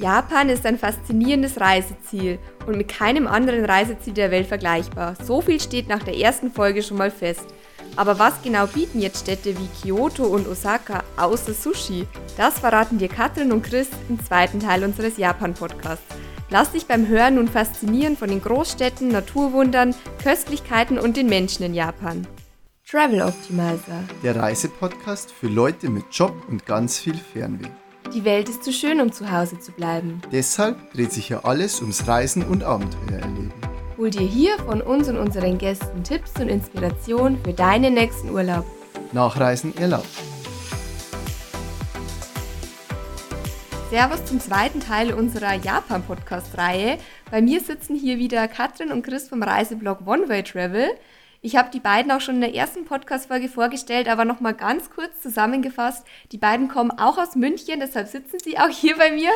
Japan ist ein faszinierendes Reiseziel und mit keinem anderen Reiseziel der Welt vergleichbar. So viel steht nach der ersten Folge schon mal fest. Aber was genau bieten jetzt Städte wie Kyoto und Osaka außer Sushi? Das verraten dir Katrin und Chris im zweiten Teil unseres Japan-Podcasts. Lass dich beim Hören nun faszinieren von den Großstädten, Naturwundern, Köstlichkeiten und den Menschen in Japan. Travel Optimizer. Der Reisepodcast für Leute mit Job und ganz viel Fernweh. Die Welt ist zu schön, um zu Hause zu bleiben. Deshalb dreht sich ja alles ums Reisen und Abenteuer erleben. Hol dir hier von uns und unseren Gästen Tipps und Inspiration für deinen nächsten Urlaub. Nachreisen erlaubt. Servus zum zweiten Teil unserer Japan-Podcast-Reihe. Bei mir sitzen hier wieder Katrin und Chris vom Reiseblog One Way Travel. Ich habe die beiden auch schon in der ersten Podcast-Folge vorgestellt, aber nochmal ganz kurz zusammengefasst. Die beiden kommen auch aus München, deshalb sitzen sie auch hier bei mir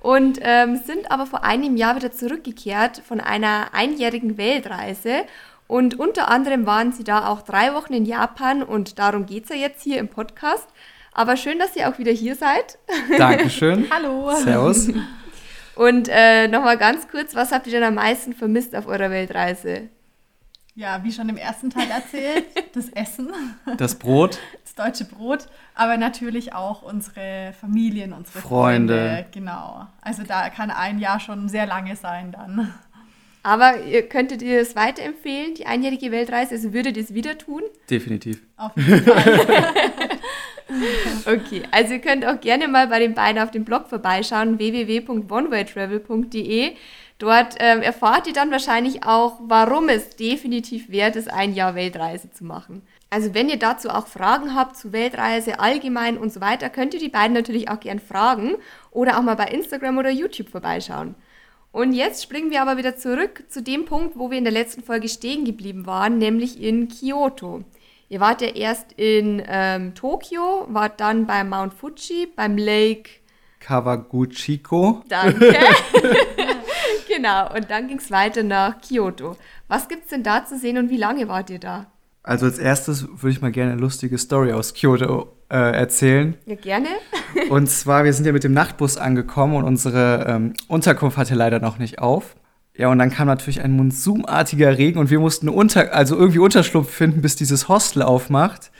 und ähm, sind aber vor einem Jahr wieder zurückgekehrt von einer einjährigen Weltreise. Und unter anderem waren sie da auch drei Wochen in Japan und darum geht es ja jetzt hier im Podcast. Aber schön, dass ihr auch wieder hier seid. Dankeschön. Hallo. Servus. Und äh, nochmal ganz kurz, was habt ihr denn am meisten vermisst auf eurer Weltreise? Ja, wie schon im ersten Teil erzählt, das Essen. Das Brot. Das deutsche Brot, aber natürlich auch unsere Familien, unsere Freunde. Freunde. Genau. Also da kann ein Jahr schon sehr lange sein dann. Aber ihr, könntet ihr es weiterempfehlen, die einjährige Weltreise? Also würdet ihr es wieder tun? Definitiv. Auf jeden Fall. okay, also ihr könnt auch gerne mal bei den beiden auf dem Blog vorbeischauen, www.onewaytravel.de. Dort ähm, erfahrt ihr dann wahrscheinlich auch, warum es definitiv wert ist, ein Jahr Weltreise zu machen. Also wenn ihr dazu auch Fragen habt zu Weltreise allgemein und so weiter, könnt ihr die beiden natürlich auch gern fragen oder auch mal bei Instagram oder YouTube vorbeischauen. Und jetzt springen wir aber wieder zurück zu dem Punkt, wo wir in der letzten Folge stehen geblieben waren, nämlich in Kyoto. Ihr wart ja erst in ähm, Tokio, wart dann beim Mount Fuji, beim Lake Kawaguchiko. Danke. genau, und dann ging es weiter nach Kyoto. Was gibt es denn da zu sehen und wie lange wart ihr da? Also als erstes würde ich mal gerne eine lustige Story aus Kyoto äh, erzählen. Ja, gerne. und zwar, wir sind ja mit dem Nachtbus angekommen und unsere ähm, Unterkunft hatte leider noch nicht auf. Ja, und dann kam natürlich ein monsumartiger Regen und wir mussten unter, also irgendwie Unterschlupf finden, bis dieses Hostel aufmacht.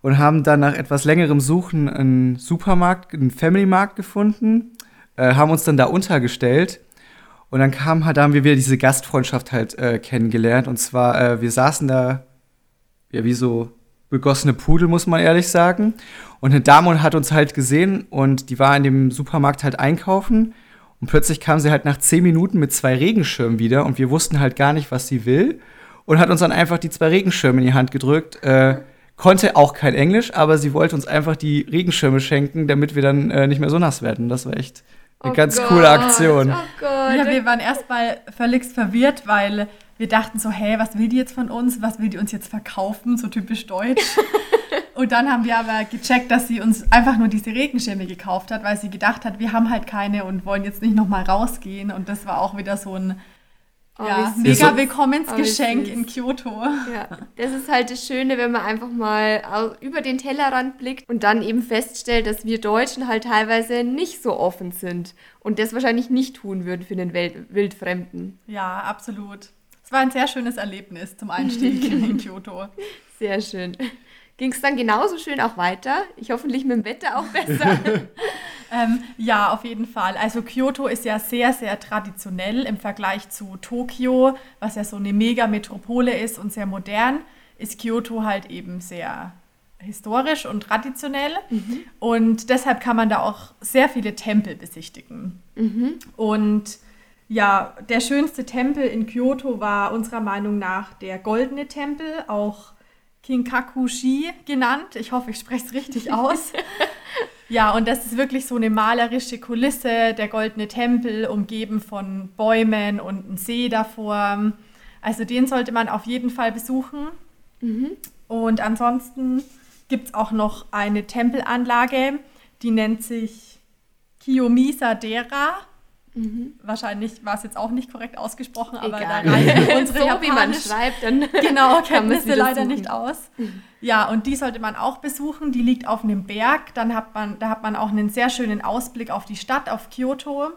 Und haben dann nach etwas längerem Suchen einen Supermarkt, einen Family-Markt gefunden, äh, haben uns dann da untergestellt und dann kam halt, da haben wir wieder diese Gastfreundschaft halt äh, kennengelernt. Und zwar, äh, wir saßen da, ja, wie so begossene Pudel, muss man ehrlich sagen. Und eine Dame hat uns halt gesehen und die war in dem Supermarkt halt einkaufen. Und plötzlich kam sie halt nach zehn Minuten mit zwei Regenschirmen wieder und wir wussten halt gar nicht, was sie will. Und hat uns dann einfach die zwei Regenschirme in die Hand gedrückt. Äh, konnte auch kein Englisch, aber sie wollte uns einfach die Regenschirme schenken, damit wir dann äh, nicht mehr so nass werden. Das war echt eine oh ganz Gott. coole Aktion. Oh Gott. Ja, wir waren erstmal völlig verwirrt, weil wir dachten so, hey, was will die jetzt von uns? Was will die uns jetzt verkaufen? So typisch deutsch. Und dann haben wir aber gecheckt, dass sie uns einfach nur diese Regenschirme gekauft hat, weil sie gedacht hat, wir haben halt keine und wollen jetzt nicht nochmal rausgehen. Und das war auch wieder so ein Oh, ja, mega Willkommensgeschenk oh, in Kyoto. Ja, das ist halt das Schöne, wenn man einfach mal über den Tellerrand blickt und dann eben feststellt, dass wir Deutschen halt teilweise nicht so offen sind und das wahrscheinlich nicht tun würden für den Welt Wildfremden. Ja, absolut. Es war ein sehr schönes Erlebnis zum Einstieg in Kyoto. Sehr schön. Ging es dann genauso schön auch weiter? Ich hoffentlich mit dem Wetter auch besser. ähm, ja, auf jeden Fall. Also Kyoto ist ja sehr, sehr traditionell im Vergleich zu Tokio, was ja so eine Mega-Metropole ist und sehr modern, ist Kyoto halt eben sehr historisch und traditionell. Mhm. Und deshalb kann man da auch sehr viele Tempel besichtigen. Mhm. Und ja, der schönste Tempel in Kyoto war unserer Meinung nach der Goldene Tempel, auch Kinkakushi genannt. Ich hoffe, ich spreche es richtig aus. ja, und das ist wirklich so eine malerische Kulisse, der goldene Tempel, umgeben von Bäumen und einem See davor. Also den sollte man auf jeden Fall besuchen. Mhm. Und ansonsten gibt es auch noch eine Tempelanlage, die nennt sich Kiyomisa Dera. Wahrscheinlich war es jetzt auch nicht korrekt ausgesprochen, aber Egal. da reichen unsere so wie man Japanisch- schreibt, dann Genau, Kenntnisse leider suchen. nicht aus. Ja, und die sollte man auch besuchen. Die liegt auf einem Berg. Dann hat man, da hat man auch einen sehr schönen Ausblick auf die Stadt, auf Kyoto.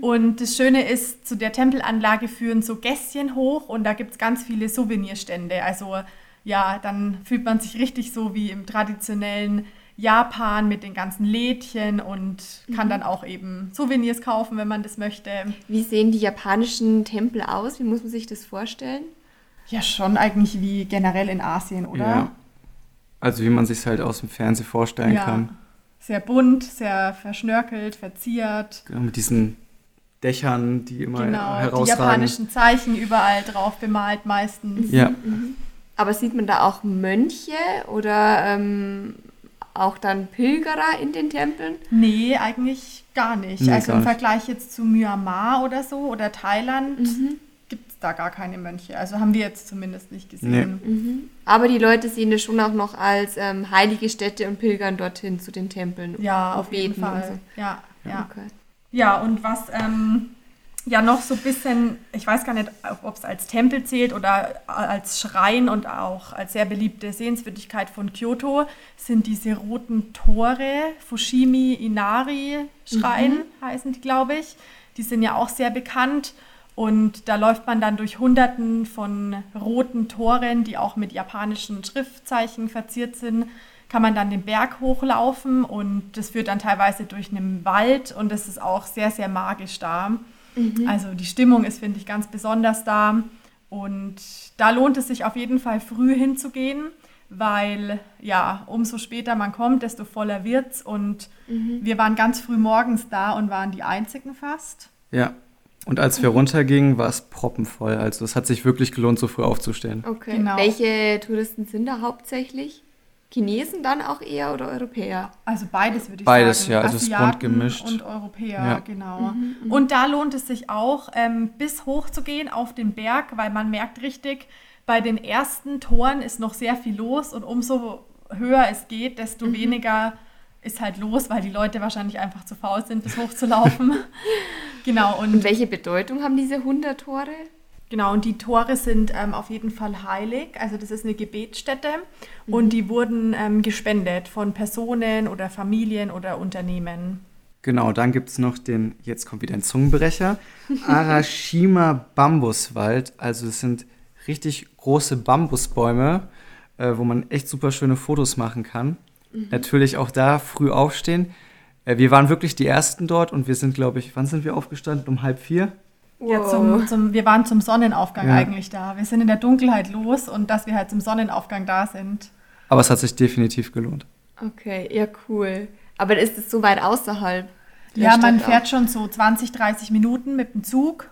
Und das Schöne ist, zu der Tempelanlage führen so Gässchen hoch und da gibt es ganz viele Souvenirstände. Also ja, dann fühlt man sich richtig so wie im traditionellen Japan mit den ganzen Lädchen und kann dann auch eben Souvenirs kaufen, wenn man das möchte. Wie sehen die japanischen Tempel aus? Wie muss man sich das vorstellen? Ja, schon eigentlich wie generell in Asien, oder? Ja. Also wie man sich halt aus dem Fernsehen vorstellen Ja. kann. Sehr bunt, sehr verschnörkelt, verziert. Genau, mit diesen Dächern, die immer Genau, die herausragen. japanischen Zeichen überall drauf bemalt meistens. Ja, Aber sieht man da auch Mönche oder ähm, auch dann Pilgerer in den Tempeln? Nee, eigentlich gar nicht. Nee, also gar im nicht. Vergleich jetzt zu Myanmar oder so oder Thailand gibt es da gar keine Mönche. Also haben wir jetzt zumindest nicht gesehen. Aber die Leute sehen das schon auch noch als ähm, heilige Stätte und pilgern dorthin zu den Tempeln. Ja, auf jeden Fall. Ja, ja. Okay. Ja, und was ähm, ja noch so ein bisschen, ich weiß gar nicht, ob es als Tempel zählt oder als Schrein und auch als sehr beliebte Sehenswürdigkeit von Kyoto, sind diese roten Tore, Fushimi Inari Schrein heißen die, glaube ich. Die sind ja auch sehr bekannt. Und da läuft man dann durch Hunderten von roten Toren, die auch mit japanischen Schriftzeichen verziert sind, kann man dann den Berg hochlaufen und das führt dann teilweise durch einen Wald und das ist auch sehr, sehr magisch da. Also die Stimmung ist, finde ich, ganz besonders da und da lohnt es sich auf jeden Fall früh hinzugehen, weil ja, umso später man kommt, desto voller wird's und wir waren ganz früh morgens da und waren die einzigen fast. ja. Und als wir runtergingen, war es proppenvoll. Also es hat sich wirklich gelohnt, so früh aufzustehen. okay. Genau. Welche Touristen sind da hauptsächlich? Chinesen dann auch eher oder Europäer? Also beides würde ich Beides, sagen. ja, also es ist bunt Asiaten gemischt. Und Europäer, Ja. genau. Und da lohnt es sich auch, ähm, bis hoch zu gehen auf den Berg, weil man merkt richtig, bei den ersten Toren ist noch sehr viel los und umso höher es geht, desto weniger ist halt los, weil die Leute wahrscheinlich einfach zu faul sind, bis hochzulaufen. genau, und Und welche Bedeutung haben diese 100 Tore? Genau, und die Tore sind ähm, auf jeden Fall heilig. Also das ist eine Gebetsstätte und die wurden ähm, gespendet von Personen oder Familien oder Unternehmen. Genau, dann gibt es noch den, jetzt kommt wieder ein Zungenbrecher, Arashima Bambuswald. Also es sind richtig große Bambusbäume, äh, wo man echt super schöne Fotos machen kann. Natürlich auch da früh aufstehen. Äh, wir waren wirklich die Ersten dort und wir sind, glaube ich, wann sind wir aufgestanden? Um halb vier? Ja, Wow. zum, zum, wir waren zum Sonnenaufgang Ja. eigentlich da. Wir sind in der Dunkelheit los und dass wir halt zum Sonnenaufgang da sind. Aber es hat sich definitiv gelohnt. Okay, ja cool. Aber ist es so weit außerhalb? ja, man Stadt fährt schon so 20, 30 Minuten mit dem Zug.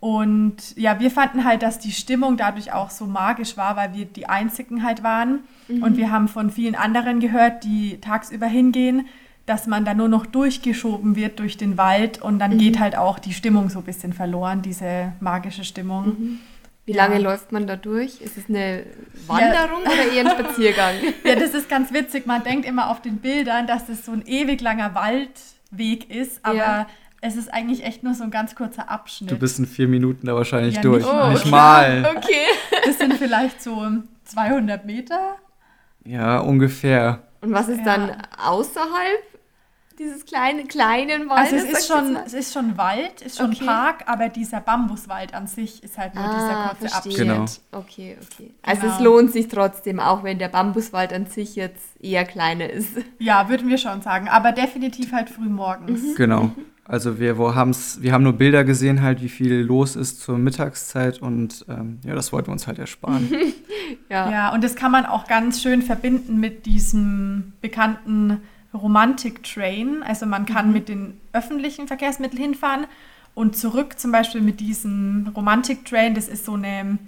Und ja, wir fanden halt, dass die Stimmung dadurch auch so magisch war, weil wir die Einzigen halt waren. Und wir haben von vielen anderen gehört, die tagsüber hingehen, dass man da nur noch durchgeschoben wird durch den Wald und dann geht halt auch die Stimmung so ein bisschen verloren, diese magische Stimmung. Wie Ja. lange läuft man da durch? Ist es eine Wanderung oder eher ein Spaziergang? Ja, das ist ganz witzig. Man denkt immer auf den Bildern, dass das so ein ewig langer Waldweg ist, aber Ja. es ist eigentlich echt nur so ein ganz kurzer Abschnitt. Du bist in vier Minuten da wahrscheinlich Ja, durch. nicht mal. Nicht Oh, mal. Okay. das sind vielleicht so 200 Meter. Ja, ungefähr. Und was ist Ja. dann außerhalb dieses kleinen, kleinen Waldes? Also es ist, schon, es ist schon Wald, ist schon Okay. Park, aber dieser Bambuswald an sich ist halt nur mal? dieser Ah, kurze. Abschnitt. Genau. Okay, okay. Also Genau. es lohnt sich trotzdem, auch wenn der Bambuswald an sich jetzt eher kleiner ist. Ja, würden wir schon sagen, aber definitiv halt früh morgens. Genau. Also wir, wo haben's, wir haben nur Bilder gesehen, halt, wie viel los ist zur Mittagszeit und ähm, ja, das wollten wir uns halt ersparen. Ja. Ja, und das kann man auch ganz schön verbinden mit diesem bekannten Romantic Train. Also man kann mit den öffentlichen Verkehrsmitteln hinfahren und zurück zum Beispiel mit diesem Romantic Train. Das ist so eine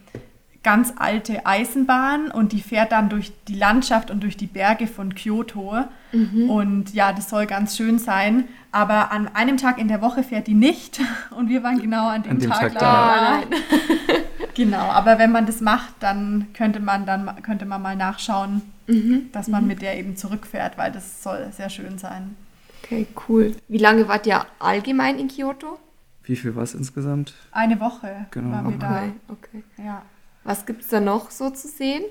ganz alte Eisenbahn und die fährt dann durch die Landschaft und durch die Berge von Kyoto. Und ja, das soll ganz schön sein. Aber an einem Tag in der Woche fährt die nicht und wir waren genau an dem, An dem Tag, Tag da. da. Ah, nein. Genau, aber wenn man das macht, dann könnte man dann könnte man mal nachschauen, dass man mit der eben zurückfährt, weil das soll sehr schön sein. Okay, cool. Wie lange wart ihr allgemein in Kyoto? Wie viel war es insgesamt? Eine Woche Genau. waren wir da. Okay, okay. Ja. Was gibt es da noch so zu sehen?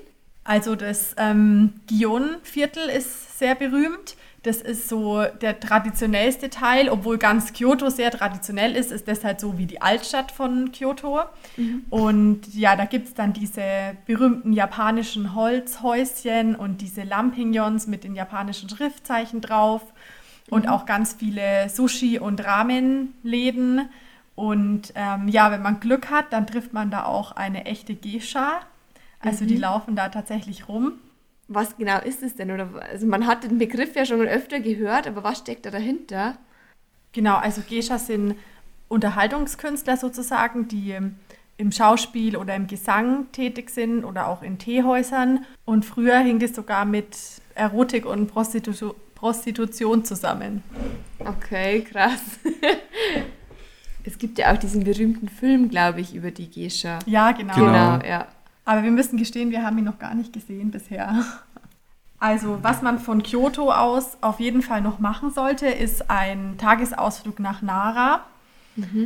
Also das ähm, Gion-Viertel ist sehr berühmt. Das ist so der traditionellste Teil, obwohl ganz Kyoto sehr traditionell ist, ist das halt so wie die Altstadt von Kyoto. Und ja, da gibt es dann diese berühmten japanischen Holzhäuschen und diese Lampignons mit den japanischen Schriftzeichen drauf und auch ganz viele Sushi- und Ramen-Läden. Und ähm, ja, wenn man Glück hat, dann trifft man da auch eine echte Geisha. Also die laufen da tatsächlich rum. Was genau ist es denn? Oder, also man hat den Begriff ja schon öfter gehört, aber was steckt da dahinter? Genau, also Geishas sind Unterhaltungskünstler sozusagen, die im Schauspiel oder im Gesang tätig sind oder auch in Teehäusern. Und früher hing das sogar mit Erotik und Prostitu Prostitution zusammen. Okay, krass. es gibt ja auch diesen berühmten Film, glaube ich, über die Geisha. Ja, genau. Genau. ja. Aber wir müssen gestehen, wir haben ihn noch gar nicht gesehen bisher. Also, was man von Kyoto aus auf jeden Fall noch machen sollte, ist ein Tagesausflug nach Nara.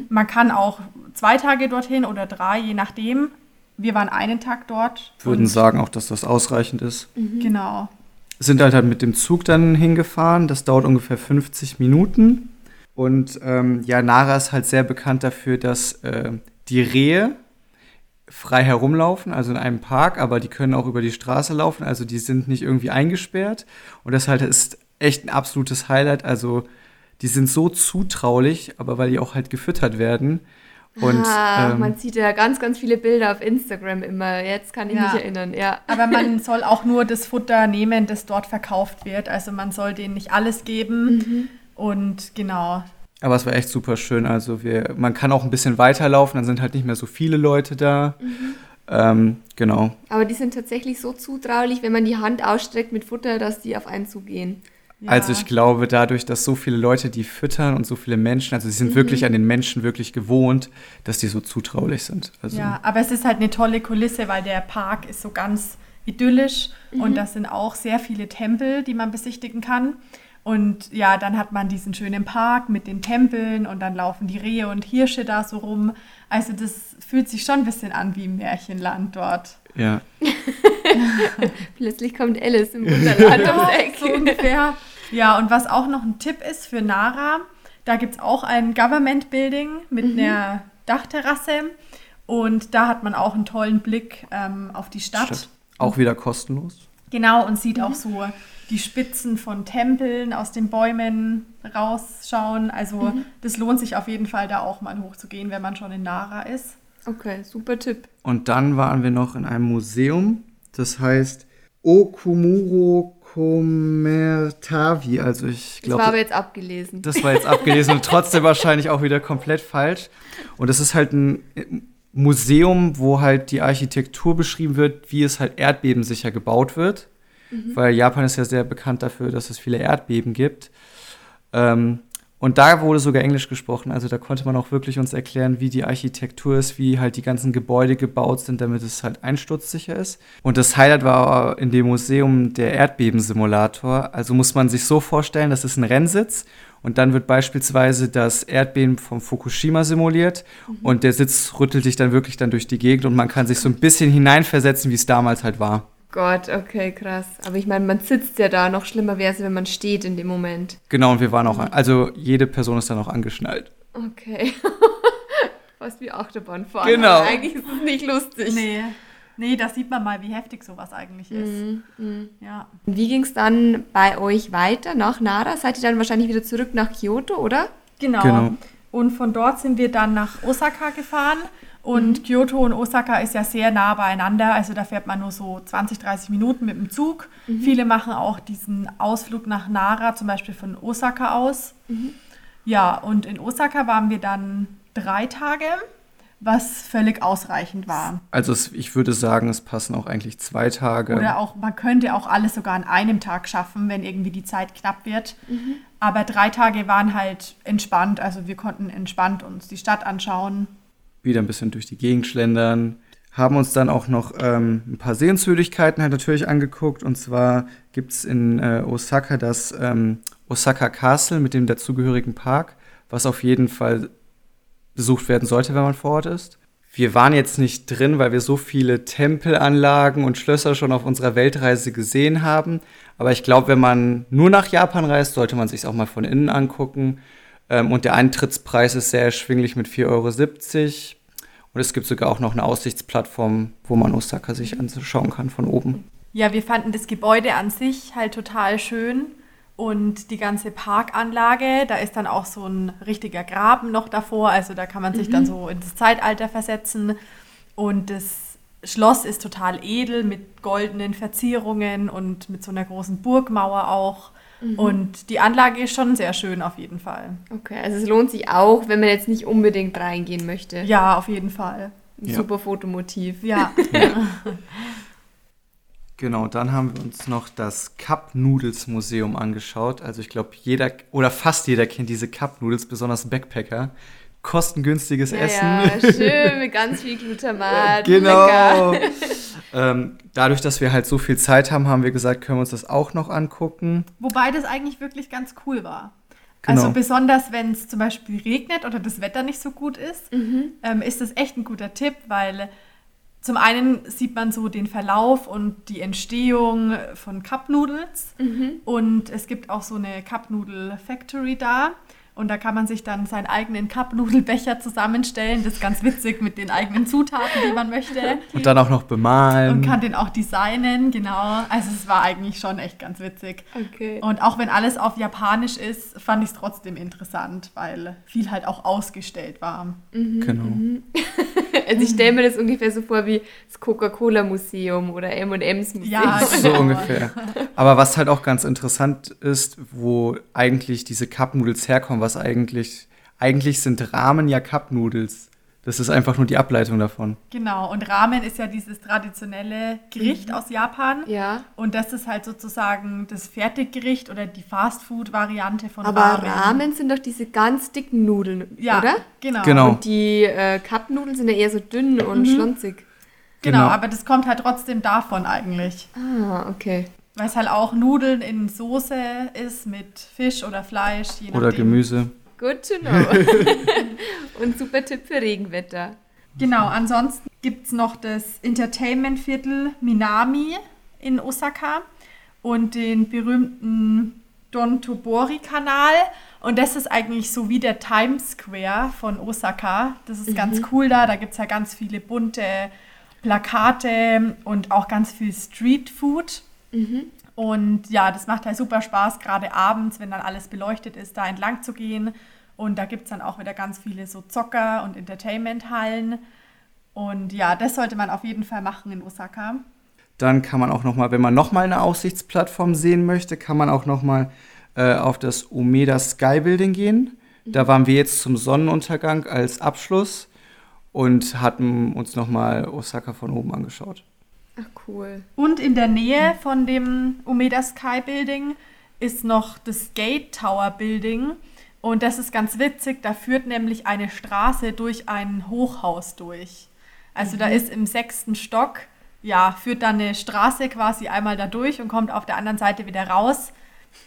Man kann auch zwei Tage dorthin oder drei, je nachdem. Wir waren einen Tag dort. Würden sagen auch, dass das ausreichend ist. Genau. Sind halt, halt mit dem Zug dann hingefahren. Das dauert ungefähr 50 Minuten. Und ähm, ja, Nara ist halt sehr bekannt dafür, dass äh, die Rehe frei herumlaufen, also in einem Park, aber die können auch über die Straße laufen, also die sind nicht irgendwie eingesperrt. Und das halt ist echt ein absolutes Highlight. Also die sind so zutraulich, aber weil die auch halt gefüttert werden. Und ah, ähm, man sieht ja ganz, ganz viele Bilder auf Instagram immer. Jetzt kann ich Ja. mich erinnern, ja. Aber man soll auch nur das Futter nehmen, das dort verkauft wird. Also man soll denen nicht alles geben. Und genau. Aber es war echt super schön. Also wir, man kann auch ein bisschen weiterlaufen, dann sind halt nicht mehr so viele Leute da. Ähm, genau. Aber die sind tatsächlich so zutraulich, wenn man die Hand ausstreckt mit Futter, dass die auf einen zugehen. Ja. Also ich glaube, dadurch, dass so viele Leute die füttern und so viele Menschen, also sie sind wirklich an den Menschen wirklich gewohnt, dass die so zutraulich sind. Also Ja, aber es ist halt eine tolle Kulisse, weil der Park ist so ganz idyllisch und das sind auch sehr viele Tempel, die man besichtigen kann. Und ja, dann hat man diesen schönen Park mit den Tempeln und dann laufen die Rehe und Hirsche da so rum. Also das fühlt sich schon ein bisschen an wie im Märchenland dort. ja. Plötzlich kommt Alice im Wunderland ums Eck. so ungefähr. Ja, und was auch noch ein Tipp ist für Nara, da gibt es auch ein Government Building mit einer Dachterrasse und da hat man auch einen tollen Blick ähm, auf die Stadt. Stadt. Auch wieder kostenlos. Genau, und sieht auch so die Spitzen von Tempeln aus den Bäumen rausschauen. Also das lohnt sich auf jeden Fall, da auch mal hochzugehen, wenn man schon in Nara ist. Okay, super Tipp. Und dann waren wir noch in einem Museum, das heißt Okumuro Komertavi. Also ich Das war aber glaube, jetzt abgelesen. das war jetzt abgelesen und trotzdem wahrscheinlich auch wieder komplett falsch. Und das ist halt ein Museum, wo halt die Architektur beschrieben wird, wie es halt erdbebensicher gebaut wird. Weil Japan ist ja sehr bekannt dafür, dass es viele Erdbeben gibt. Ähm, und da wurde sogar Englisch gesprochen. Also da konnte man auch wirklich uns erklären, wie die Architektur ist, wie halt die ganzen Gebäude gebaut sind, damit es halt einsturzsicher ist. Und das Highlight war in dem Museum der Erdbebensimulator. Also muss man sich so vorstellen, das ist ein Rennsitz und dann wird beispielsweise das Erdbeben vom Fukushima simuliert und der Sitz rüttelt sich dann wirklich dann durch die Gegend und man kann sich so ein bisschen hineinversetzen, wie es damals halt war. Gott, okay, krass. Aber ich meine, man sitzt ja da. Noch schlimmer wäre es, wenn man steht in dem Moment. Genau, und wir waren auch, also jede Person ist dann auch angeschnallt. Okay. Fast wie Achterbahnfahren. Genau. Aber eigentlich ist es nicht lustig. Nee. Nee, da sieht man mal, wie heftig sowas eigentlich ist. Ja. Und Wie ging es dann bei euch weiter nach Nara? Seid ihr dann wahrscheinlich wieder zurück nach Kyoto, oder? Genau. Genau. Und von dort sind wir dann nach Osaka gefahren. Und Kyoto und Osaka ist ja sehr nah beieinander. Also da fährt man nur so 20, 30 Minuten mit dem Zug. Viele machen auch diesen Ausflug nach Nara, zum Beispiel von Osaka aus. Ja, und in Osaka waren wir dann drei Tage, was völlig ausreichend war. Also es, ich würde sagen, es passen auch eigentlich zwei Tage. Oder auch, man könnte auch alles sogar an einem Tag schaffen, wenn irgendwie die Zeit knapp wird. Aber drei Tage waren halt entspannt. Also wir konnten entspannt uns die Stadt anschauen. wieder ein bisschen durch die Gegend schlendern. Haben uns dann auch noch ähm, ein paar Sehenswürdigkeiten halt natürlich angeguckt. Und zwar gibt es in äh, Osaka das ähm, Osaka Castle mit dem dazugehörigen Park, was auf jeden Fall besucht werden sollte, wenn man vor Ort ist. Wir waren jetzt nicht drin, weil wir so viele Tempelanlagen und Schlösser schon auf unserer Weltreise gesehen haben. Aber ich glaube, wenn man nur nach Japan reist, sollte man sich auch mal von innen angucken. Ähm, und der Eintrittspreis ist sehr erschwinglich mit 4,70 Euro. Und es gibt sogar auch noch eine Aussichtsplattform, wo man Osaka sich anschauen kann von oben. Ja, wir fanden das Gebäude an sich halt total schön. Und die ganze Parkanlage, da ist dann auch so ein richtiger Graben noch davor. Also da kann man sich mhm. dann so ins Zeitalter versetzen. Und das Schloss ist total edel mit goldenen Verzierungen und mit so einer großen Burgmauer auch. Mhm. Und die Anlage ist schon sehr schön auf jeden Fall. Okay, also es lohnt sich auch, wenn man jetzt nicht unbedingt reingehen möchte. Ja, auf jeden Fall. Ein ja. super Fotomotiv. Ja. ja. Genau, dann haben wir uns noch das Cup Noodles Museum angeschaut. Also ich glaube, jeder oder fast jeder kennt diese Cup Noodles, besonders Backpacker. Kostengünstiges ja, Essen. Ja, schön mit ganz viel Glutamat. genau. ähm, dadurch, dass wir halt so viel Zeit haben, haben wir gesagt, können wir uns das auch noch angucken. Wobei das eigentlich wirklich ganz cool war. Genau. Also besonders, wenn es zum Beispiel regnet oder das Wetter nicht so gut ist, mhm. ähm, ist das echt ein guter Tipp, weil zum einen sieht man so den Verlauf und die Entstehung von Cup Noodles mhm. und es gibt auch so eine Cup Noodle Factory da. Und da kann man sich dann seinen eigenen Cup-Nudelbecher zusammenstellen. Das ist ganz witzig mit den eigenen Zutaten, die man möchte. Und dann auch noch bemalen. Und kann den auch designen, genau. Also es war eigentlich schon echt ganz witzig. Okay. Und auch wenn alles auf Japanisch ist, fand ich es trotzdem interessant, weil viel halt auch ausgestellt war. Mhm, genau. Mhm. also ich stelle mir das ungefähr so vor wie das Coca-Cola-Museum oder M&M's Museum. Ja, so genau. ungefähr. Aber was halt auch ganz interessant ist, wo eigentlich diese Cup-Noodles herkommen, was eigentlich, eigentlich sind Ramen ja Cup-Nudels. Das ist einfach nur die Ableitung davon. Genau, und Ramen ist ja dieses traditionelle Gericht mhm. aus Japan. Ja. Und das ist halt sozusagen das Fertiggericht oder die Fastfood-Variante von Aber Ramen. Aber Ramen sind doch diese ganz dicken Nudeln, ja, oder? Genau. genau. Und die äh, Cup-Nudeln sind ja eher so dünn und mhm. schlunzig. Genau, genau, aber das kommt halt trotzdem davon eigentlich. Ah, okay. Weil es halt auch Nudeln in Soße ist mit Fisch oder Fleisch. Je oder Gemüse. Good to know. Und super Tipp für Regenwetter. Genau, ansonsten gibt es noch das Entertainment-Viertel Minami in Osaka und den berühmten Don Tobori-Kanal. Und das ist eigentlich so wie der Times Square von Osaka. Das ist mhm. ganz cool da. Da gibt es ja ganz viele bunte Plakate und auch ganz viel Street-Food. Mhm. Und ja, das macht halt super Spaß, gerade abends, wenn dann alles beleuchtet ist, da entlang zu gehen. Und da gibt es dann auch wieder ganz viele so Zocker- und Entertainment-Hallen. Und ja, das sollte man auf jeden Fall machen in Osaka. Dann kann man auch noch mal, wenn man noch mal eine Aussichtsplattform sehen möchte, kann man auch noch mal äh, auf das Umeda Sky Building gehen. Da waren wir jetzt zum Sonnenuntergang als Abschluss und hatten uns noch mal Osaka von oben angeschaut. Ach cool. Und in der Nähe von dem Umeda Sky Building ist noch das Gate Tower Building. Und das ist ganz witzig, da führt nämlich eine Straße durch ein Hochhaus durch. Also mhm. da ist im sechsten Stock, ja, führt dann eine Straße quasi einmal da durch und kommt auf der anderen Seite wieder raus.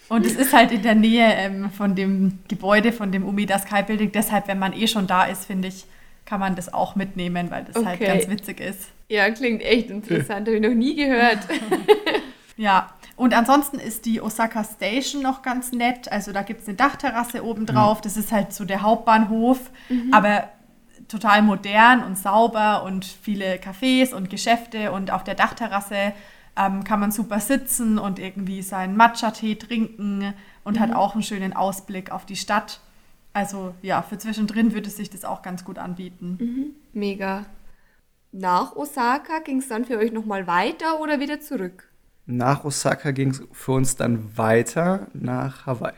Und es ist halt in der Nähe ähm, von dem Gebäude, von dem Umeda Sky Building. Deshalb, wenn man eh schon da ist, finde ich, kann man das auch mitnehmen, weil das halt okay. halt ganz witzig ist. Ja, klingt echt interessant, habe ich noch nie gehört. ja, und ansonsten ist die Osaka Station noch ganz nett. Also da gibt es eine Dachterrasse oben drauf. Mhm. Das ist halt so der Hauptbahnhof, mhm. aber total modern und sauber und viele Cafés und Geschäfte. Und auf der Dachterrasse ähm, kann man super sitzen und irgendwie seinen Matcha-Tee trinken und mhm. hat auch einen schönen Ausblick auf die Stadt. Also ja, für zwischendrin würde sich das auch ganz gut anbieten. Mhm. Mega. Nach Osaka ging es dann für euch nochmal weiter oder wieder zurück? Nach Osaka ging es für uns dann weiter nach Hawaii.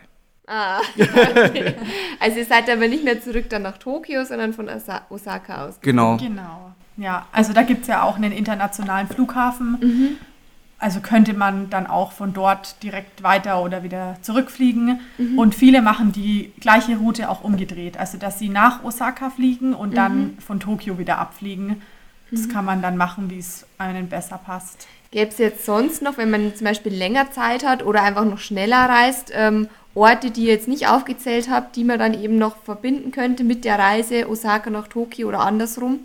Ah, okay. also ihr seid aber nicht mehr zurück dann nach Tokio, sondern von Osaka aus. Genau. Genau. Ja, also da gibt es ja auch einen internationalen Flughafen. Mhm. Also könnte man dann auch von dort direkt weiter oder wieder zurückfliegen. Mhm. Und viele machen die gleiche Route auch umgedreht. Also dass sie nach Osaka fliegen und dann mhm. von Tokio wieder abfliegen. Das mhm. kann man dann machen, wie es einem besser passt. Gäbe es jetzt sonst noch, wenn man zum Beispiel länger Zeit hat oder einfach noch schneller reist, ähm, Orte, die ihr jetzt nicht aufgezählt habt, die man dann eben noch verbinden könnte mit der Reise Osaka nach Tokio oder andersrum?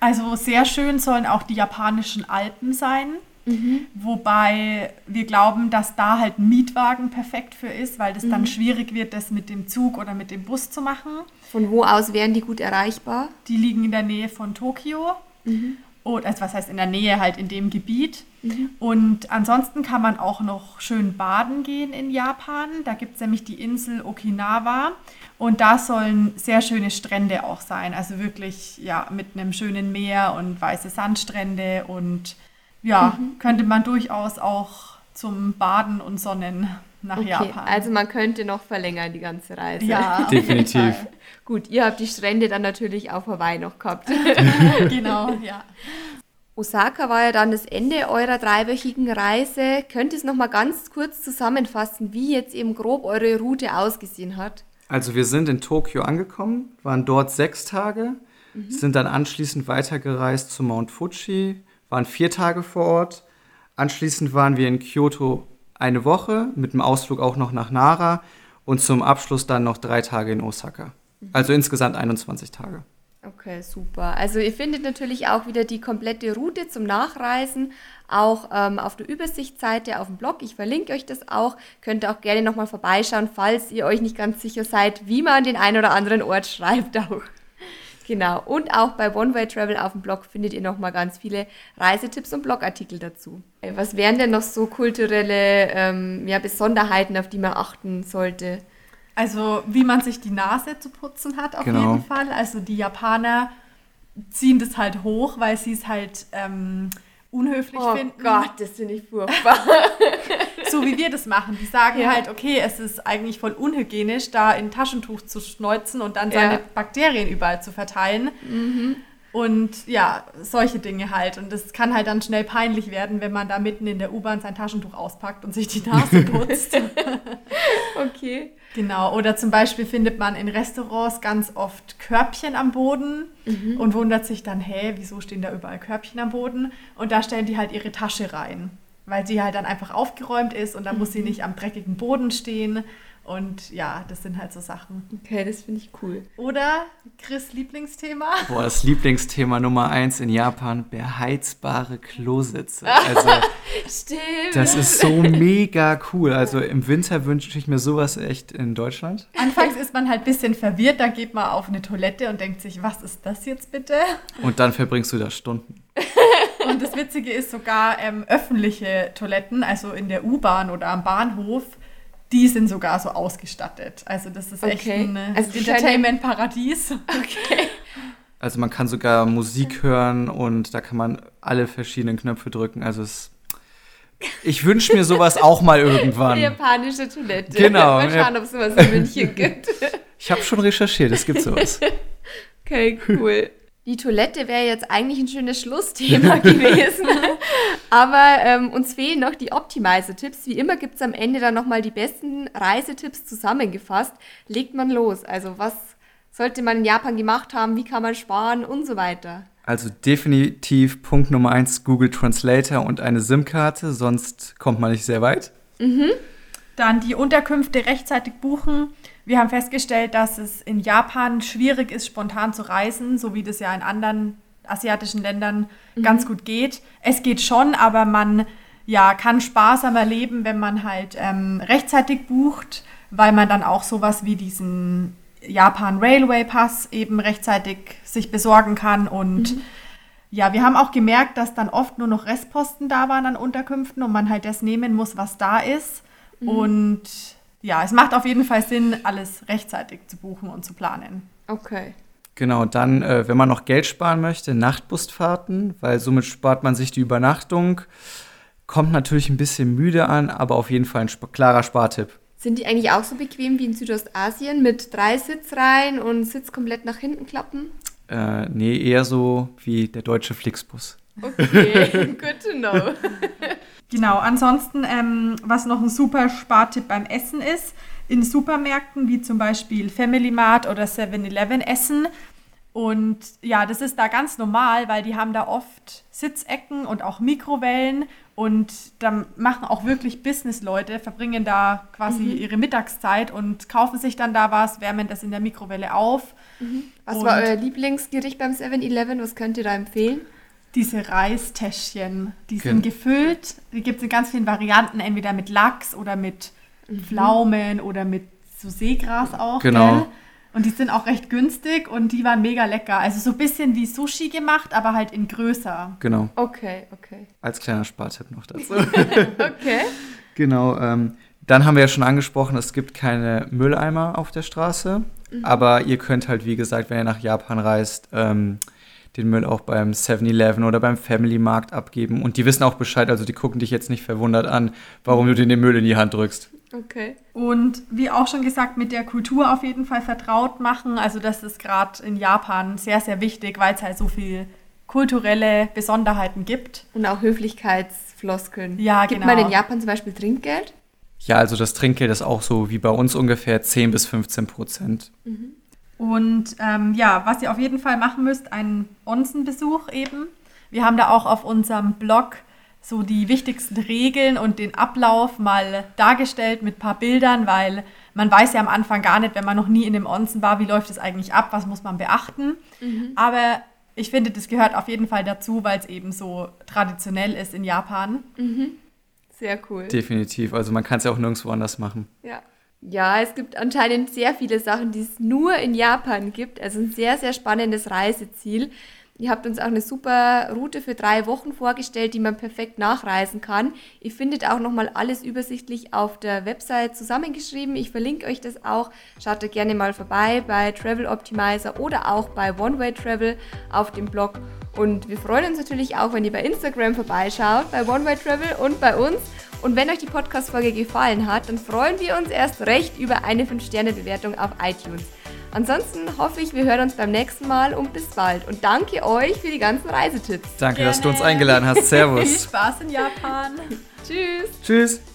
Also sehr schön sollen auch die japanischen Alpen sein. Mhm. Wobei wir glauben, dass da halt ein Mietwagen perfekt für ist, weil das Mhm. dann schwierig wird, das mit dem Zug oder mit dem Bus zu machen. Von wo aus wären die gut erreichbar? Die liegen in der Nähe von Tokio. Und, also was heißt in der Nähe, halt in dem Gebiet. Und ansonsten kann man auch noch schön baden gehen in Japan. Da gibt es nämlich die Insel Okinawa. Und da sollen sehr schöne Strände auch sein. Also wirklich ja, mit einem schönen Meer und weiße Sandstrände. Und ja, könnte man durchaus auch zum Baden und Sonnen nach Okay, Japan. also man könnte noch verlängern die ganze Reise. ja, Definitiv. Gut, ihr habt die Strände dann natürlich auf Hawaii noch gehabt. genau, ja. Osaka war ja dann das Ende eurer dreiwöchigen Reise. Könnt ihr es noch mal ganz kurz zusammenfassen, wie jetzt eben grob eure Route ausgesehen hat? Also wir sind in Tokio angekommen, waren dort sechs Tage, sind dann anschließend weitergereist zu Mount Fuji, waren vier Tage vor Ort. Anschließend waren wir in Kyoto eine Woche, mit dem Ausflug auch noch nach Nara und zum Abschluss dann noch drei Tage in Osaka. Also insgesamt 21 Tage. Okay, super. Also ihr findet natürlich auch wieder die komplette Route zum Nachreisen auch ähm, auf der Übersichtsseite auf dem Blog. Ich verlinke euch das auch. Könnt ihr auch gerne nochmal vorbeischauen, falls ihr euch nicht ganz sicher seid, wie man den einen oder anderen Ort schreibt auch. Genau. Und auch bei One Way Travel auf dem Blog findet ihr nochmal ganz viele Reisetipps und Blogartikel dazu. Äh, Was wären denn noch so kulturelle ähm, ja, Besonderheiten, auf die man achten sollte? Also wie man sich die Nase zu putzen hat auf Genau. jeden Fall. Also die Japaner ziehen das halt hoch, weil sie es halt ähm, unhöflich Oh finden. Gott, das finde ich furchtbar. So wie wir das machen. Die sagen Ja. halt, okay, es ist eigentlich voll unhygienisch, da in Taschentuch zu schneuzen und dann Ja. seine Bakterien überall zu verteilen. Und ja, solche Dinge halt. Und das kann halt dann schnell peinlich werden, wenn man da mitten in der U-Bahn sein Taschentuch auspackt und sich die Nase putzt. okay. Genau, oder zum Beispiel findet man in Restaurants ganz oft Körbchen am Boden und wundert sich dann, hä, wieso stehen da überall Körbchen am Boden? Und da stellen die halt ihre Tasche rein, weil sie halt dann einfach aufgeräumt ist und dann muss sie nicht am dreckigen Boden stehen. Und ja, das sind halt so Sachen. Okay, das finde ich cool. Oder Chris Lieblingsthema? Boah, das Lieblingsthema Nummer eins in Japan, beheizbare Klositze. Also Stimmt. das ist so mega cool. Also im Winter wünsche ich mir sowas echt in Deutschland. Anfangs ist man halt ein bisschen verwirrt, da geht man auf eine Toilette und denkt sich, was ist das jetzt bitte? Und dann verbringst du da Stunden. Und das Witzige ist sogar ähm, öffentliche Toiletten, also in der U-Bahn oder am Bahnhof, die sind sogar so ausgestattet. Also das ist echt Okay. ein äh, Also die Entertainment-Paradies. Okay. Also man kann sogar Musik hören und da kann man alle verschiedenen Knöpfe drücken. Also es, ich wünsche mir sowas auch mal Die irgendwann. japanische Toilette. Genau, Mal schauen, ob es sowas in München gibt. Ich habe schon recherchiert, es gibt sowas. Okay, cool. Die Toilette wäre jetzt eigentlich ein schönes Schlussthema gewesen. Aber ähm, uns fehlen noch die Optimizer-Tipps. Wie immer gibt es am Ende dann nochmal die besten Reisetipps zusammengefasst. Legt man los. Also was sollte man in Japan gemacht haben? Wie kann man sparen und so weiter. Also definitiv Punkt Nummer eins Google Translator und eine SIM-Karte, sonst kommt man nicht sehr weit. Dann die Unterkünfte rechtzeitig buchen. Wir haben festgestellt, dass es in Japan schwierig ist, spontan zu reisen, so wie das ja in anderen asiatischen Ländern ganz gut geht. Es geht schon, aber man ja, kann sparsamer leben, wenn man halt ähm, rechtzeitig bucht, weil man dann auch sowas wie diesen Japan Railway Pass eben rechtzeitig sich besorgen kann und ja, wir haben auch gemerkt, dass dann oft nur noch Restposten da waren an Unterkünften und man halt das nehmen muss, was da ist. Und ja, es macht auf jeden Fall Sinn, alles rechtzeitig zu buchen und zu planen. Okay. Genau, dann, äh, wenn man noch Geld sparen möchte, Nachtbusfahrten, weil somit spart man sich die Übernachtung. Kommt natürlich ein bisschen müde an, aber auf jeden Fall ein sp klarer Spartipp. Sind die eigentlich auch so bequem wie in Südostasien mit drei Sitzreihen und Sitz komplett nach hinten klappen? Äh, nee, eher so wie der deutsche Flixbus. Okay, good to know. Genau, ansonsten, ähm, was noch ein super Spartipp beim Essen ist, in Supermärkten wie zum Beispiel Family Mart oder 7-Eleven essen, Und ja, das ist da ganz normal, weil die haben da oft Sitzecken und auch Mikrowellen und da machen auch wirklich Business-Leute, verbringen da quasi Mhm. ihre Mittagszeit und kaufen sich dann da was, wärmen das in der Mikrowelle auf. Was Und- war euer Lieblingsgericht beim 7-Eleven? Was könnt ihr da empfehlen? Diese Reistäschchen, die sind gefüllt. Die gibt es in ganz vielen Varianten, entweder mit Lachs oder mit Pflaumen oder mit so Seegras auch. Genau. Gell? Und die sind auch recht günstig und die waren mega lecker. Also so ein bisschen wie Sushi gemacht, aber halt in größer. Genau. Okay, okay. Als kleiner Spartipp noch dazu. Okay. Genau. Ähm, dann haben wir ja schon angesprochen, es gibt keine Mülleimer auf der Straße. Aber ihr könnt halt, wie gesagt, wenn ihr nach Japan reist, ähm, den Müll auch beim 7-Eleven oder beim Family Markt abgeben. Und die wissen auch Bescheid, also die gucken dich jetzt nicht verwundert an, warum du denen den Müll in die Hand drückst. Okay. Und wie auch schon gesagt, mit der Kultur auf jeden Fall vertraut machen. Also das ist gerade in Japan sehr, sehr wichtig, weil es halt so viel kulturelle Besonderheiten gibt. Und auch Höflichkeitsfloskeln. Ja, Gibt genau. man in Japan zum Beispiel Trinkgeld? Ja, also das Trinkgeld ist auch so wie bei uns ungefähr 10 bis 15 Prozent. Und ähm, ja, was ihr auf jeden Fall machen müsst, einen Onsen-Besuch eben. Wir haben da auch auf unserem Blog so die wichtigsten Regeln und den Ablauf mal dargestellt mit ein paar Bildern, weil man weiß ja am Anfang gar nicht, wenn man noch nie in dem Onsen war, wie läuft es eigentlich ab, was muss man beachten. Aber ich finde, das gehört auf jeden Fall dazu, weil es eben so traditionell ist in Japan. Sehr cool. Definitiv. Also man kann es ja auch nirgendwo anders machen. Ja. Ja, es gibt anscheinend sehr viele Sachen, die es nur in Japan gibt. Also ein sehr, sehr spannendes Reiseziel. Ihr habt uns auch eine super Route für drei Wochen vorgestellt, die man perfekt nachreisen kann. Ihr findet auch nochmal alles übersichtlich auf der Website zusammengeschrieben. Ich verlinke euch das auch. Schaut da gerne mal vorbei bei Travel Optimizer oder auch bei One Way Travel auf dem Blog. Und wir freuen uns natürlich auch, wenn ihr bei Instagram vorbeischaut, bei One Way Travel und bei uns. Und wenn euch die Podcast-Folge gefallen hat, dann freuen wir uns erst recht über eine 5-Sterne-Bewertung auf iTunes. Ansonsten hoffe ich, wir hören uns beim nächsten Mal und bis bald. Und danke euch für die ganzen Reisetipps. Danke, dass du uns Gerne. eingeladen hast. Viel Servus. Spaß in Japan! Tschüss! Tschüss.